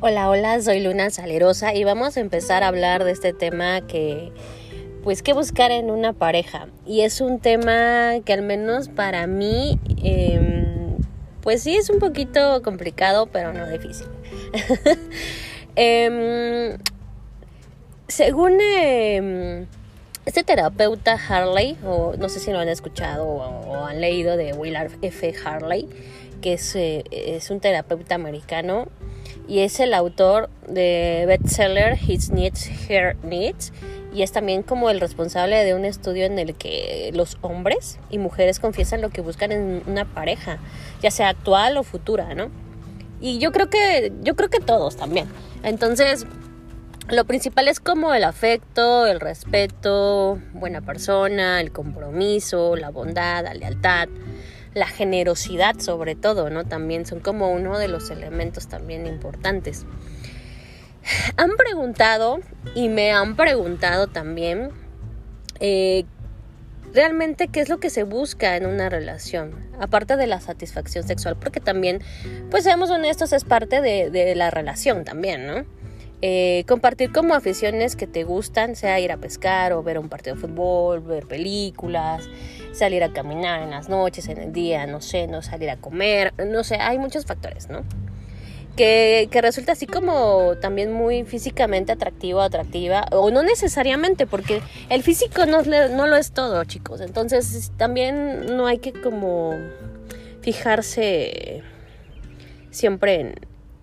Hola, hola, soy Luna Salerosa y vamos a empezar a hablar de este tema que, pues, qué buscar en una pareja. Y es un tema que al menos para mí, em, pues sí es un poquito complicado, pero no difícil. Em, según em, este terapeuta Harley, o no sé si lo han escuchado o, han leído de Willard F. Harley, que es, eh, es un terapeuta americano y es el autor de bestseller His Needs, Her Needs y es también como el responsable de un estudio en el que los hombres y mujeres confiesan lo que buscan en una pareja, ya sea actual o futura, ¿no? Y yo creo que yo creo que todos también. Entonces, lo principal es como el afecto, el respeto, buena persona, el compromiso, la bondad, la lealtad, la generosidad sobre todo, ¿no? También son como uno de los elementos también importantes. Han preguntado y me han preguntado también eh, realmente qué es lo que se busca en una relación, aparte de la satisfacción sexual, porque también, pues seamos honestos, es parte de, de la relación también, ¿no? Eh, compartir como aficiones que te gustan, sea ir a pescar o ver un partido de fútbol, ver películas, salir a caminar en las noches, en el día, no sé, no salir a comer, no sé, hay muchos factores, ¿no? Que, que resulta así como también muy físicamente atractivo, atractiva, o no necesariamente, porque el físico no, no lo es todo, chicos. Entonces también no hay que como fijarse siempre en,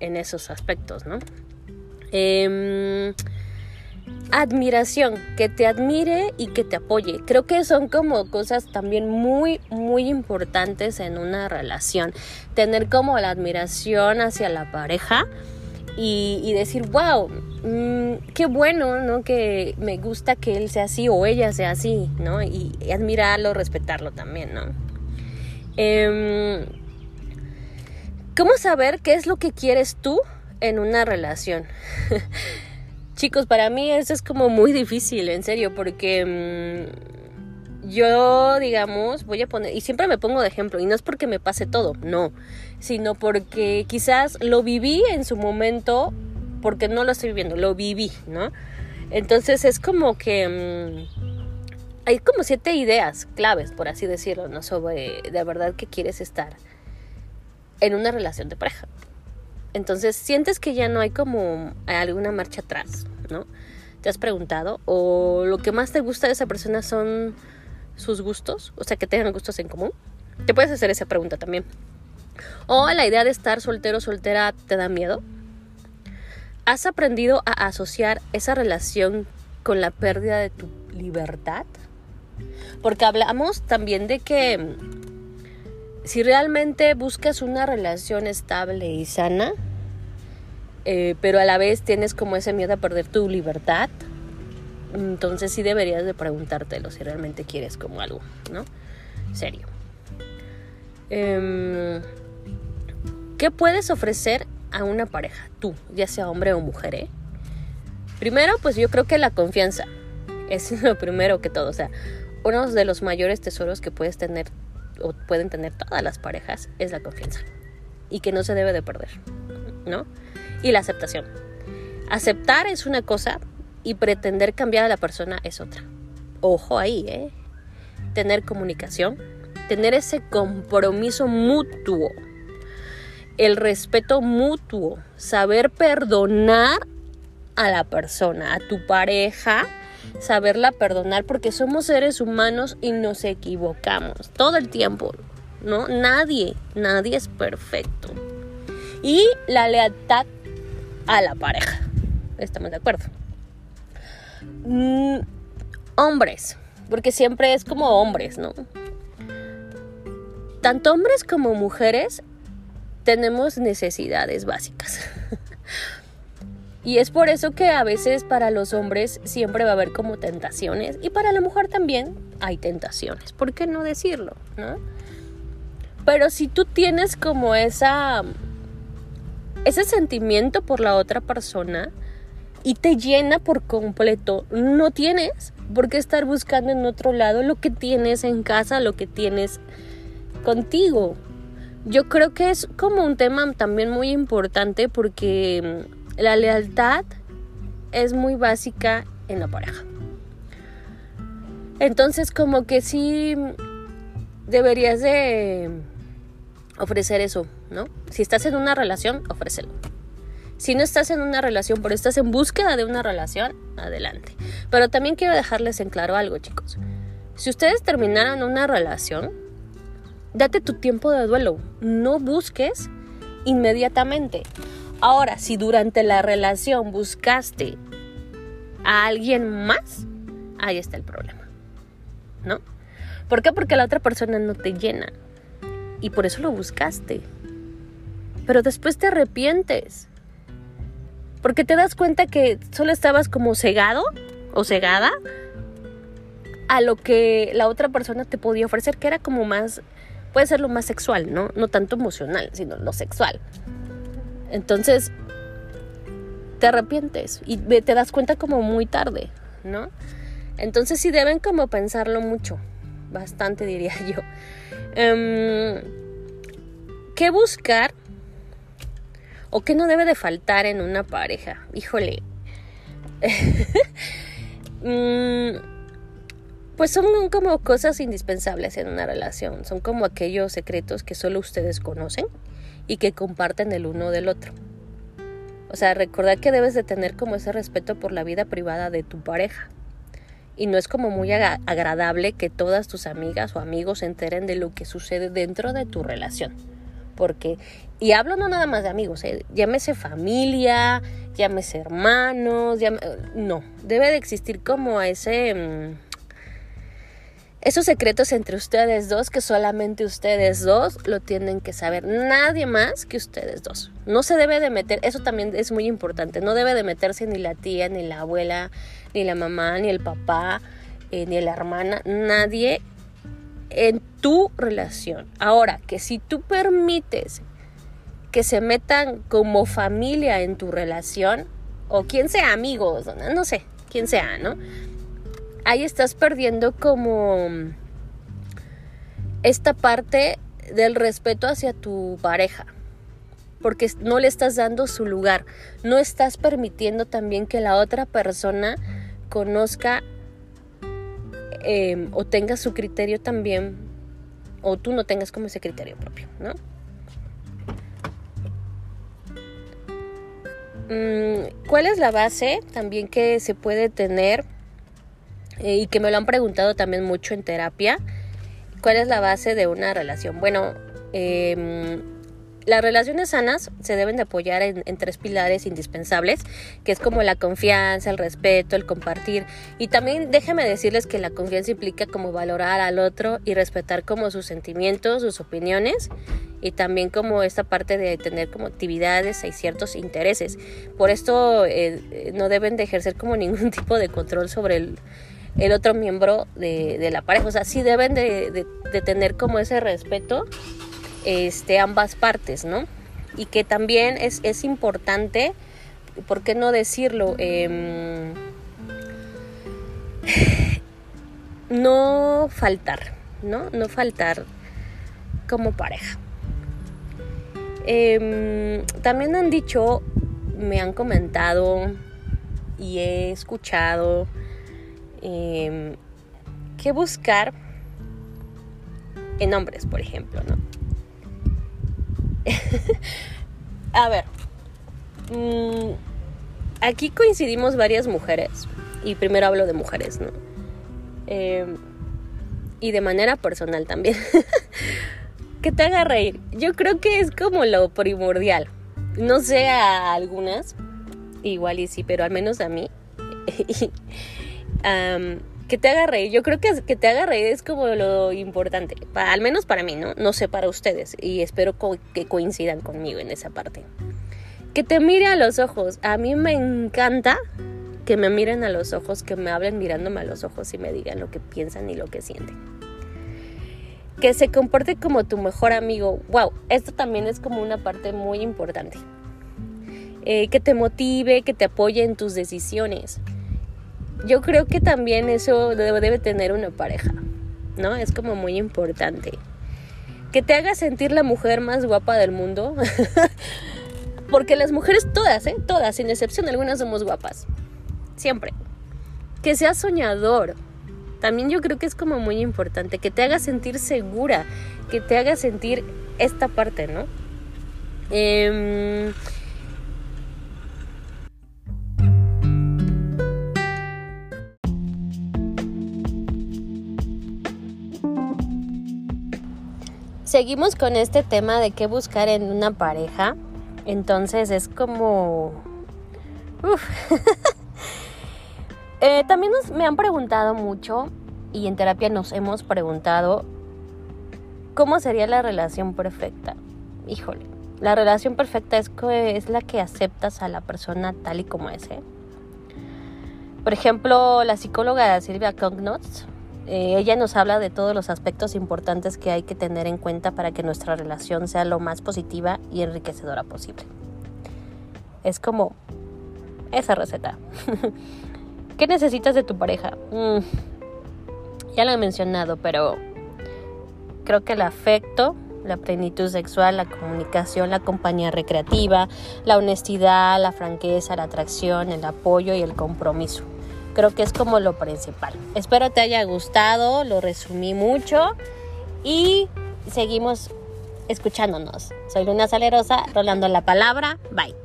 en esos aspectos, ¿no? Em, admiración, que te admire y que te apoye. Creo que son como cosas también muy, muy importantes en una relación. Tener como la admiración hacia la pareja y, decir, wow, mm, qué bueno, ¿no? Que me gusta que él sea así o ella sea así, ¿no? Y, admirarlo, respetarlo también, ¿no? Em, ¿Cómo saber qué es lo que quieres tú en una relación. Chicos, para mí eso es como muy difícil, en serio, porque mm, yo, digamos, voy a poner, y siempre me pongo de ejemplo, y no es porque me pase todo, no, sino porque quizás lo viví en su momento, porque no lo estoy viviendo, lo viví, ¿no? Entonces es como que... Mm, hay como siete ideas claves, por así decirlo, ¿no? Sobre de verdad que quieres estar en una relación de pareja. Entonces sientes que ya no hay como alguna marcha atrás, ¿no? ¿Te has preguntado? ¿O lo que más te gusta de esa persona son sus gustos? O sea, que tengan gustos en común. Te puedes hacer esa pregunta también. ¿O la idea de estar soltero o soltera te da miedo? ¿Has aprendido a asociar esa relación con la pérdida de tu libertad? Porque hablamos también de que si realmente buscas una relación estable y sana, eh, pero a la vez tienes como ese miedo a perder tu libertad, entonces sí deberías de preguntártelo si realmente quieres como algo, ¿no? Serio. Em, ¿Qué puedes ofrecer a una pareja, tú, ya sea hombre o mujer, eh? Primero, pues yo creo que la confianza es lo primero que todo, o sea, uno de los mayores tesoros que puedes tener o pueden tener todas las parejas es la confianza y que no se debe de perder, ¿no? Y la aceptación. Aceptar es una cosa y pretender cambiar a la persona es otra. Ojo ahí, ¿eh? Tener comunicación, tener ese compromiso mutuo, el respeto mutuo, saber perdonar a la persona, a tu pareja, saberla perdonar porque somos seres humanos y nos equivocamos todo el tiempo, ¿no? Nadie, nadie es perfecto. Y la lealtad a la pareja. Estamos de acuerdo. Mm, hombres, porque siempre es como hombres, ¿no? Tanto hombres como mujeres tenemos necesidades básicas. Y es por eso que a veces para los hombres siempre va a haber como tentaciones y para la mujer también hay tentaciones. ¿Por qué no decirlo? ¿no? Pero si tú tienes como esa ese sentimiento por la otra persona y te llena por completo, no tienes por qué estar buscando en otro lado lo que tienes en casa, lo que tienes contigo. Yo creo que es como un tema también muy importante porque la lealtad es muy básica en la pareja. Entonces como que sí deberías de ofrecer eso, ¿no? Si estás en una relación, ofrécelo. Si no estás en una relación, pero estás en búsqueda de una relación, adelante. Pero también quiero dejarles en claro algo, chicos. Si ustedes terminaron una relación, date tu tiempo de duelo. No busques inmediatamente. Ahora, si durante la relación buscaste a alguien más, ahí está el problema. ¿No? ¿Por qué? Porque la otra persona no te llena. Y por eso lo buscaste. Pero después te arrepientes. Porque te das cuenta que solo estabas como cegado o cegada a lo que la otra persona te podía ofrecer, que era como más, puede ser lo más sexual, ¿no? No tanto emocional, sino lo sexual. Entonces, te arrepientes y te das cuenta como muy tarde, ¿no? Entonces sí deben como pensarlo mucho, bastante diría yo. Em, ¿Qué buscar ¿O qué no debe de faltar en una pareja? Híjole. Mm, pues son como cosas indispensables en una relación. Son como aquellos secretos que solo ustedes conocen y que comparten el uno del otro. O sea, recordar que debes de tener como ese respeto por la vida privada de tu pareja. Y no es como muy agradable que todas tus amigas o amigos se enteren de lo que sucede dentro de tu relación porque, y hablo no nada más de amigos, ¿eh? llámese familia, llámese hermanos, no, debe de existir como ese... Mm, esos secretos entre ustedes dos que solamente ustedes dos lo tienen que saber, nadie más que ustedes dos. No se debe de meter, eso también es muy importante, no debe de meterse ni la tía, ni la abuela, ni la mamá, ni el papá, eh, ni la hermana, nadie en tu relación. Ahora, que si tú permites que se metan como familia en tu relación, o quien sea amigos, no sé, quien sea, ¿no? Ahí estás perdiendo como esta parte del respeto hacia tu pareja, porque no le estás dando su lugar, no estás permitiendo también que la otra persona conozca Em, o tengas su criterio también, o tú no tengas como ese criterio propio, ¿no? Mm, ¿Cuál es la base también que se puede tener y que me lo han preguntado también mucho en terapia? ¿Cuál es la base de una relación? Bueno, eh, las relaciones sanas se deben de apoyar en, tres pilares indispensables, que es como la confianza, el respeto, el compartir. Y también déjenme decirles que la confianza implica como valorar al otro y respetar como sus sentimientos, sus opiniones y también como esta parte de tener como actividades y ciertos intereses. Por esto eh, no deben de ejercer como ningún tipo de control sobre el, otro miembro de, la pareja. O sea, sí deben de, de tener como ese respeto este, ambas partes, ¿no? Y que también es, es importante, ¿por qué no decirlo? Em, no faltar, ¿no? No faltar como pareja. Em, también han dicho, me han comentado y he escuchado eh, que buscar en hombres, por ejemplo, ¿no? a ver, mm, aquí coincidimos varias mujeres, y primero hablo de mujeres, ¿no? Em, y de manera personal también. que te haga reír. Yo creo que es como lo primordial. No sé a algunas, igual y sí, pero al menos a mí. que te haga reír. Yo creo que que te haga reír es como lo importante, al menos para mí, ¿no? No sé para ustedes y espero que coincidan conmigo en esa parte. Que te mire a los ojos. A mí me encanta que me miren a los ojos, que me hablen mirándome a los ojos y me digan lo que piensan y lo que sienten. Que se comporte como tu mejor amigo. Wow, esto también es como una parte muy importante. Eh, que te motive, que te apoye en tus decisiones yo creo que también eso debe, tener una pareja, ¿no? Es como muy importante. Que te haga sentir la mujer más guapa del mundo. Porque las mujeres todas, ¿eh? Todas, sin excepción, algunas somos guapas. Siempre. Que seas soñador. También yo creo que es como muy importante. Que te haga sentir segura. Que te haga sentir esta parte, ¿no? Eh, Seguimos con este tema de qué buscar en una pareja. Entonces es como... Eh, también nos, me han preguntado mucho y en terapia nos hemos preguntado cómo sería la relación perfecta. Híjole, la relación perfecta es, es la que aceptas a la persona tal y como es. ¿eh? Por ejemplo, la psicóloga Silvia Cognotz eh, ella nos habla de todos los aspectos importantes que hay que tener en cuenta para que nuestra relación sea lo más positiva y enriquecedora posible. Es como esa receta. ¿Qué necesitas de tu pareja? Mm, ya lo he mencionado, pero creo que el afecto, la plenitud sexual, la comunicación, la compañía recreativa, la honestidad, la franqueza, la atracción, el apoyo y el compromiso. Creo que es como lo principal. Espero te haya gustado, lo resumí mucho y seguimos escuchándonos. Soy Luna Salerosa, rolando la palabra. Bye.